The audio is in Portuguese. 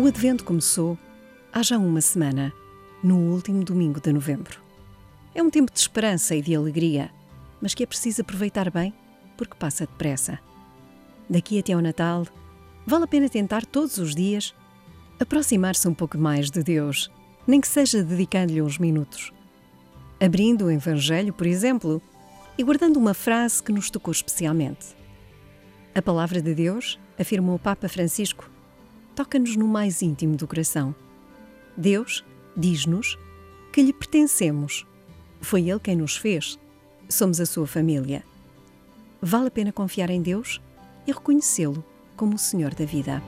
O Advento começou há já uma semana, no último domingo de novembro. É um tempo de esperança e de alegria, mas que é preciso aproveitar bem porque passa depressa. Daqui até ao Natal, vale a pena tentar todos os dias aproximar-se um pouco mais de Deus, nem que seja dedicando-lhe uns minutos. Abrindo o Evangelho, por exemplo, e guardando uma frase que nos tocou especialmente. A palavra de Deus, afirmou o Papa Francisco, toca-nos no mais íntimo do coração. Deus diz-nos que lhe pertencemos. Foi Ele quem nos fez. Somos a sua família. Vale a pena confiar em Deus e reconhecê-lo como o Senhor da vida.